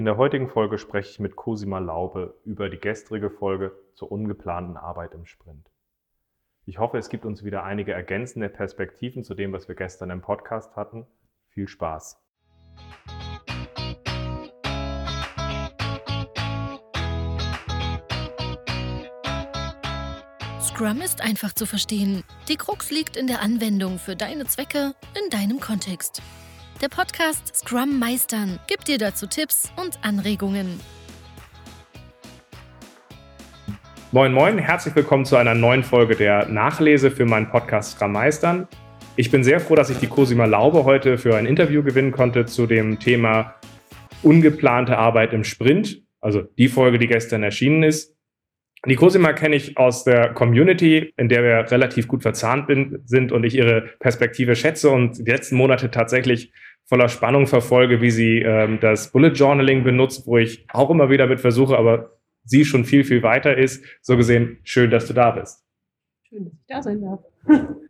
In der heutigen Folge spreche ich mit Cosima Laube über die gestrige Folge zur ungeplanten Arbeit im Sprint. Ich hoffe, es gibt uns wieder einige ergänzende Perspektiven zu dem, was wir gestern im Podcast hatten. Viel Spaß! Scrum ist einfach zu verstehen. Die Krux liegt in der Anwendung für deine Zwecke in deinem Kontext. Der Podcast Scrum Meistern gibt dir dazu Tipps und Anregungen. Moin, moin, herzlich willkommen zu einer neuen Folge der Nachlese für meinen Podcast Scrum Meistern. Ich bin sehr froh, dass ich die Cosima Laube heute für ein Interview gewinnen konnte zu dem Thema ungeplante Arbeit im Sprint, also die Folge, die gestern erschienen ist. Die Cosima kenne ich aus der Community, in der wir relativ gut verzahnt bin, sind und ich ihre Perspektive schätze und die letzten Monate tatsächlich voller Spannung verfolge, wie sie ähm, das Bullet Journaling benutzt, wo ich auch immer wieder mit versuche, aber sie schon viel, viel weiter ist. So gesehen, schön, dass du da bist. Schön, dass ich da sein darf.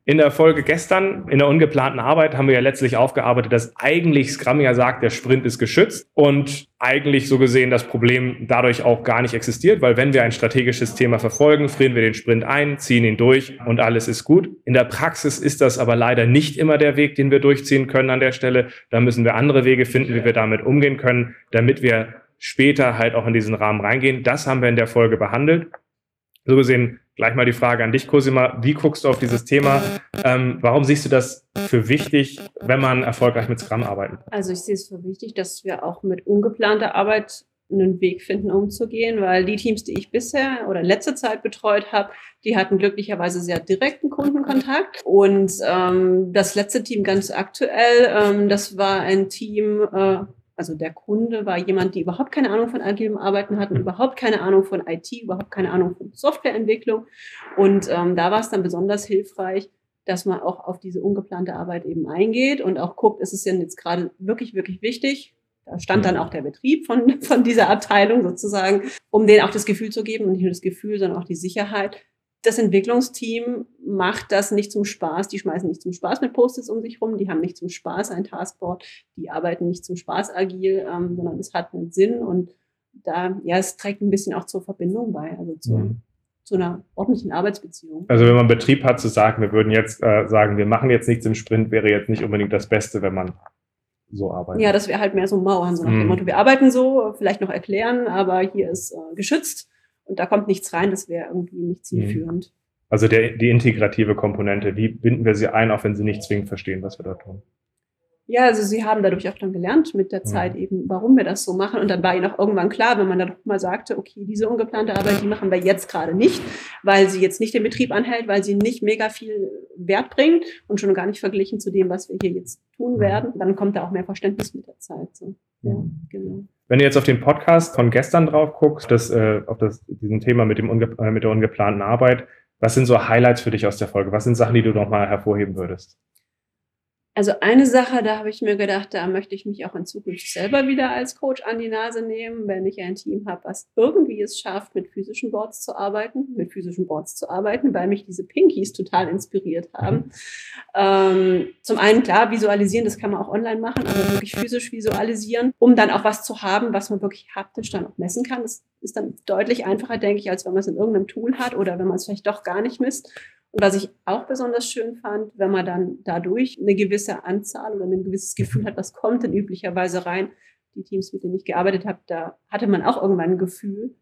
In der Folge gestern, in der ungeplanten Arbeit, haben wir ja letztlich aufgearbeitet, dass eigentlich Scrum ja sagt, der Sprint ist geschützt und eigentlich so gesehen das Problem dadurch auch gar nicht existiert, weil wenn wir ein strategisches Thema verfolgen, frieren wir den Sprint ein, ziehen ihn durch und alles ist gut. In der Praxis ist das aber leider nicht immer der Weg, den wir durchziehen können an der Stelle. Da müssen wir andere Wege finden, wie wir damit umgehen können, damit wir später halt auch in diesen Rahmen reingehen. Das haben wir in der Folge behandelt. So gesehen gleich mal die Frage an dich, Cosima. Wie guckst du auf dieses Thema? Ähm, warum siehst du das für wichtig, wenn man erfolgreich mit Scrum arbeitet? Also ich sehe es für wichtig, dass wir auch mit ungeplanter Arbeit einen Weg finden, umzugehen, weil die Teams, die ich bisher oder in letzter Zeit betreut habe, die hatten glücklicherweise sehr direkten Kundenkontakt. Und ähm, das letzte Team ganz aktuell, ähm, das war ein Team, äh, also der Kunde war jemand, die überhaupt keine Ahnung von agilem Arbeiten hatten, mhm. überhaupt keine Ahnung von IT, überhaupt keine Ahnung von Softwareentwicklung. Und ähm, da war es dann besonders hilfreich, dass man auch auf diese ungeplante Arbeit eben eingeht und auch guckt, ist es denn jetzt gerade wirklich, wirklich wichtig? Da stand dann mhm. auch der Betrieb von, von dieser Abteilung sozusagen, um denen auch das Gefühl zu geben und nicht nur das Gefühl, sondern auch die Sicherheit, das Entwicklungsteam macht das nicht zum Spaß. Die schmeißen nicht zum Spaß mit Post-its um sich rum. Die haben nicht zum Spaß ein Taskboard. Die arbeiten nicht zum Spaß agil, ähm, sondern es hat einen Sinn und da, ja, es trägt ein bisschen auch zur Verbindung bei, also zu, mhm. zu einer ordentlichen Arbeitsbeziehung. Also wenn man Betrieb hat, zu sagen, wir würden jetzt äh, sagen, wir machen jetzt nichts im Sprint, wäre jetzt nicht unbedingt das Beste, wenn man so arbeitet. Ja, das wäre halt mehr so Mauern, so nach dem mhm. Motto, wir arbeiten so, vielleicht noch erklären, aber hier ist äh, geschützt und da kommt nichts rein, das wäre irgendwie nicht zielführend. Also der, die integrative Komponente, wie binden wir sie ein, auch wenn sie nicht zwingend verstehen, was wir da tun? Ja, also sie haben dadurch auch dann gelernt mit der Zeit mhm. eben, warum wir das so machen. Und dann war ihnen auch irgendwann klar, wenn man dann mal sagte, okay, diese ungeplante Arbeit, die machen wir jetzt gerade nicht, weil sie jetzt nicht den Betrieb anhält, weil sie nicht mega viel Wert bringt und schon gar nicht verglichen zu dem, was wir hier jetzt tun mhm. werden. Dann kommt da auch mehr Verständnis mit der Zeit. So. Ja, mhm. genau. Wenn du jetzt auf den Podcast von gestern drauf guckst, das, äh, auf das, diesen Thema mit, dem unge äh, mit der ungeplanten Arbeit, was sind so Highlights für dich aus der Folge? Was sind Sachen, die du nochmal hervorheben würdest? Also eine Sache, da habe ich mir gedacht, da möchte ich mich auch in Zukunft selber wieder als Coach an die Nase nehmen, wenn ich ein Team habe, was irgendwie es schafft, mit physischen Boards zu arbeiten, mit physischen Boards zu arbeiten, weil mich diese Pinkies total inspiriert haben. Ähm, zum einen klar, visualisieren, das kann man auch online machen, aber wirklich physisch visualisieren, um dann auch was zu haben, was man wirklich haptisch dann auch messen kann. Das ist dann deutlich einfacher, denke ich, als wenn man es in irgendeinem Tool hat oder wenn man es vielleicht doch gar nicht misst. Und was ich auch besonders schön fand, wenn man dann dadurch eine gewisse Anzahl oder ein gewisses Gefühl hat, was kommt denn üblicherweise rein. Die Teams, mit denen ich gearbeitet habe, da hatte man auch irgendwann ein Gefühl,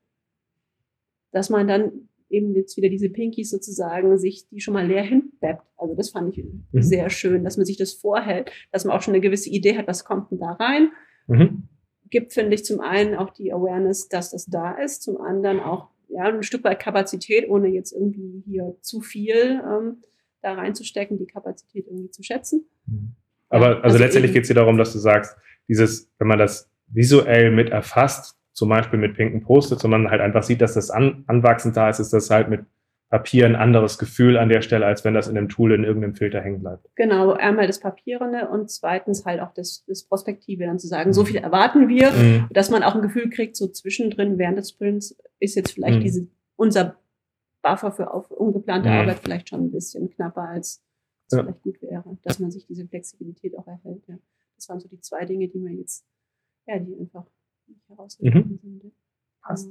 dass man dann eben jetzt wieder diese Pinkies sozusagen sich die schon mal leer hinbeppt. Also das fand ich mhm. sehr schön, dass man sich das vorhält, dass man auch schon eine gewisse Idee hat, was kommt denn da rein. Mhm. Gibt, finde ich, zum einen auch die Awareness, dass das da ist, zum anderen auch ja, ein Stück weit Kapazität, ohne jetzt irgendwie hier zu viel ähm, da reinzustecken, die Kapazität irgendwie zu schätzen. Mhm. Aber ja, also, also, letztendlich geht es hier darum, dass du sagst, dieses, wenn man das visuell mit erfasst, zum Beispiel mit pinken Post-its, man halt einfach sieht, dass das an, anwachsend da ist, ist das halt mit Papier ein anderes Gefühl an der Stelle, als wenn das in einem Tool in irgendeinem Filter hängen bleibt. Genau, einmal das Papierende und zweitens halt auch das, das Prospektive, dann zu sagen, so viel erwarten wir, mhm. dass man auch ein Gefühl kriegt, so zwischendrin während des Sprints ist jetzt vielleicht mhm. diese, unser Buffer für auf, ungeplante mhm. Arbeit vielleicht schon ein bisschen knapper, als es ja. vielleicht gut wäre, dass man sich diese Flexibilität auch erhält. Ja. Das waren so die zwei Dinge, die mir jetzt, ja, die einfach mhm. sind. Passt.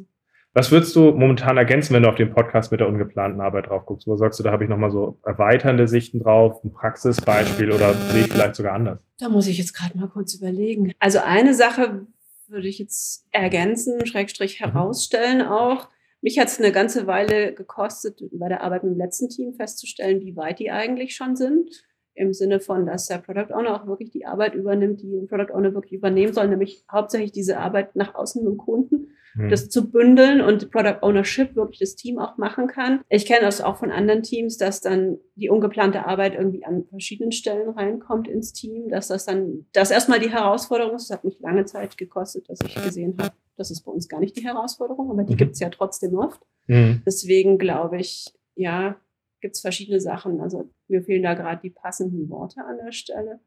Was würdest du momentan ergänzen, wenn du auf den Podcast mit der ungeplanten Arbeit drauf guckst? Wo sagst du, da habe ich nochmal so erweiternde Sichten drauf, ein Praxisbeispiel oder sehe ich vielleicht sogar anders? Da muss ich jetzt gerade mal kurz überlegen. Also eine Sache würde ich jetzt ergänzen, Schrägstrich mhm. herausstellen auch. Mich hat es eine ganze Weile gekostet, bei der Arbeit mit dem letzten Team festzustellen, wie weit die eigentlich schon sind. Im Sinne von, dass der Product Owner auch wirklich die Arbeit übernimmt, die ein Product Owner wirklich übernehmen soll, nämlich hauptsächlich diese Arbeit nach außen mit dem Kunden mhm. das zu bündeln und Product Ownership wirklich das Team auch machen kann. Ich kenne das auch von anderen Teams, dass dann die ungeplante Arbeit irgendwie an verschiedenen Stellen reinkommt ins Team, dass das dann, das erstmal die Herausforderung ist. Das hat mich lange Zeit gekostet, dass ich gesehen habe, das ist bei uns gar nicht die Herausforderung, aber die mhm. gibt es ja trotzdem oft. Mhm. Deswegen glaube ich, ja, gibt es verschiedene Sachen. Also mir fehlen da gerade die passenden Worte an der Stelle.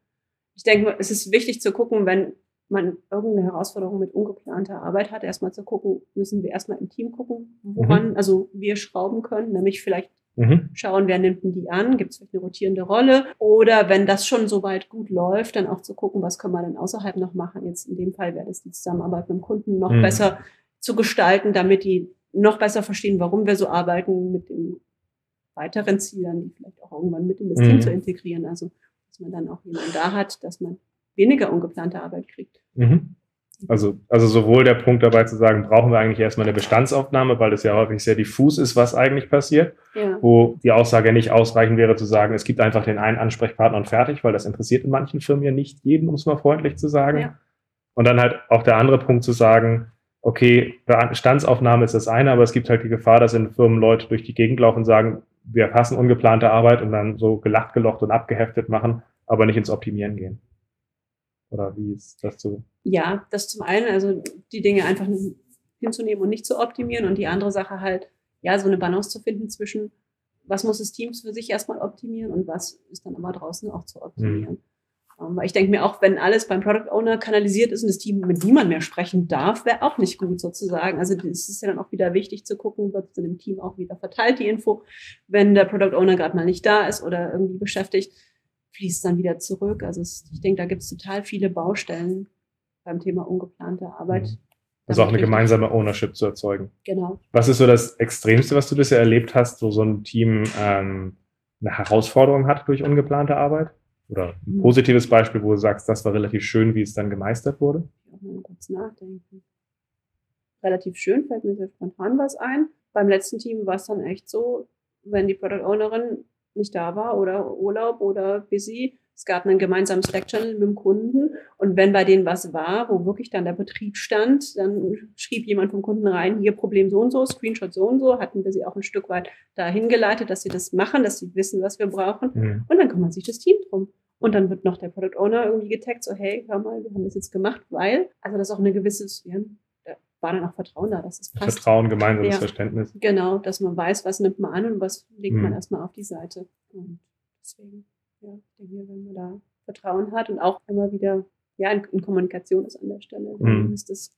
Ich denke, es ist wichtig zu gucken, wenn man irgendeine Herausforderung mit ungeplanter Arbeit hat, erstmal zu gucken, müssen wir erstmal im Team gucken, woran, mhm. also wir schrauben können, nämlich vielleicht mhm. schauen, wer nimmt denn die an, gibt es vielleicht eine rotierende Rolle oder wenn das schon soweit gut läuft, dann auch zu gucken, was können wir denn außerhalb noch machen. Jetzt in dem Fall wäre das die Zusammenarbeit mit dem Kunden noch mhm. besser zu gestalten, damit die noch besser verstehen, warum wir so arbeiten, mit den weiteren Zielen, die vielleicht auch irgendwann mit in das Team mhm. zu integrieren. Also, dass man dann auch jemanden da hat, dass man weniger ungeplante Arbeit kriegt. Mhm. Also, also sowohl der Punkt dabei zu sagen, brauchen wir eigentlich erstmal eine Bestandsaufnahme, weil es ja häufig sehr diffus ist, was eigentlich passiert, ja. wo die Aussage nicht ausreichend wäre zu sagen, es gibt einfach den einen Ansprechpartner und fertig, weil das interessiert in manchen Firmen ja nicht jeden, um es mal freundlich zu sagen. Ja. Und dann halt auch der andere Punkt zu sagen, okay, Bestandsaufnahme ist das eine, aber es gibt halt die Gefahr, dass in Firmen Leute durch die Gegend laufen und sagen, wir fassen ungeplante Arbeit und dann so gelacht, gelocht und abgeheftet machen, aber nicht ins Optimieren gehen. Oder wie ist das so? Ja, das zum einen, also die Dinge einfach hinzunehmen und nicht zu optimieren und die andere Sache halt, ja, so eine Balance zu finden zwischen, was muss das Team für sich erstmal optimieren und was ist dann aber draußen auch zu optimieren. Mhm. weil ich denke mir auch, wenn alles beim Product Owner kanalisiert ist und das Team mit niemand mehr sprechen darf, wäre auch nicht gut sozusagen. Also es ist ja dann auch wieder wichtig zu gucken, wird es in dem Team auch wieder verteilt, die Info, wenn der Product Owner gerade mal nicht da ist oder irgendwie beschäftigt fließt dann wieder zurück. Also es, ich denke, da gibt es total viele Baustellen beim Thema ungeplante Arbeit. Mhm. Also auch eine gemeinsame Ownership zu erzeugen. Genau. Was ist so das Extremste, was du bisher erlebt hast, wo so ein Team ähm, eine Herausforderung hat durch ungeplante Arbeit? Oder ein mhm. positives Beispiel, wo du sagst, das war relativ schön, wie es dann gemeistert wurde? Ich auch mal kurz nachdenken. Relativ schön fällt mir sehr spontan was ein. Beim letzten Team war es dann echt so, wenn die Product Ownerin nicht da war oder Urlaub oder busy. Es gab einen gemeinsamen Slack-Channel mit dem Kunden und wenn bei denen was war, wo wirklich dann der Betrieb stand, dann schrieb jemand vom Kunden rein, hier Problem so und so, Screenshot so und so, hatten wir sie auch ein Stück weit dahin geleitet, dass sie das machen, dass sie wissen, was wir brauchen mhm. und dann kümmert sich das Team drum. Und dann wird noch der Product Owner irgendwie getaggt, so hey, hör mal, wir haben das jetzt gemacht, weil, also das ist auch eine gewisse, ja, war dann auch Vertrauen da, dass es passt. Vertrauen, gemeinsames ja, Verständnis. Genau, dass man weiß, was nimmt man an und was legt mhm. man erstmal auf die Seite. Und deswegen, ja, ich denke, wenn man da Vertrauen hat und auch immer wieder ja, in, in Kommunikation ist an der Stelle, dann mhm. ist das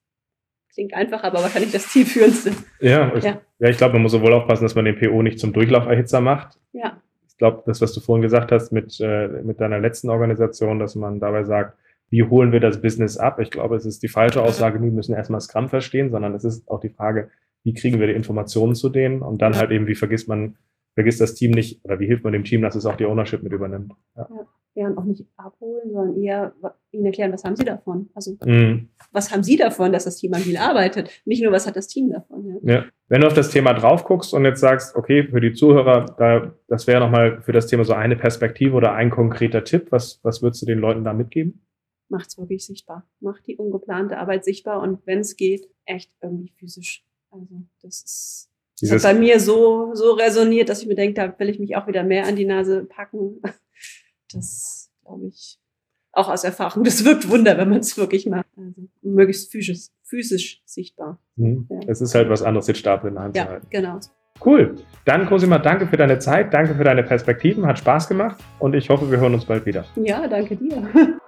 klingt einfach, aber wahrscheinlich das zielführendste. Ja, ich, ja. ja, ich glaube, man muss sowohl aufpassen, dass man den PO nicht zum Durchlauferhitzer macht. Ja. Ich glaube, das, was du vorhin gesagt hast mit, äh, mit deiner letzten Organisation, dass man dabei sagt, wie holen wir das Business ab? Ich glaube, es ist die falsche Aussage, wir müssen erstmal Scrum verstehen, sondern es ist auch die Frage, wie kriegen wir die Informationen zu denen und dann halt eben, wie vergisst man, vergisst das Team nicht oder wie hilft man dem Team, dass es auch die Ownership mit übernimmt. Ja. ja. und auch nicht abholen, sondern eher ihnen erklären, was haben sie davon? Also, mhm. was haben sie davon, dass das Team agil arbeitet? Nicht nur, was hat das Team davon? Ja. ja. Wenn du auf das Thema drauf guckst und jetzt sagst, okay, für die Zuhörer, da, das wäre nochmal für das Thema so eine Perspektive oder ein konkreter Tipp, was, was würdest du den Leuten da mitgeben? Macht es wirklich sichtbar. Macht die ungeplante Arbeit sichtbar und wenn es geht, echt irgendwie physisch. Also das ist das hat bei mir so, so resoniert, dass ich mir denke, da will ich mich auch wieder mehr an die Nase packen. Das glaube ich auch aus Erfahrung. Das wirkt Wunder, wenn man es wirklich macht. Also möglichst physisch, physisch sichtbar. Mhm. Ja. Es ist halt was anderes, den Stapel in der Hand ja, zu halten. Genau. Cool. Dann, Cosima, danke für deine Zeit, danke für deine Perspektiven, hat Spaß gemacht und ich hoffe, wir hören uns bald wieder. Ja, danke dir.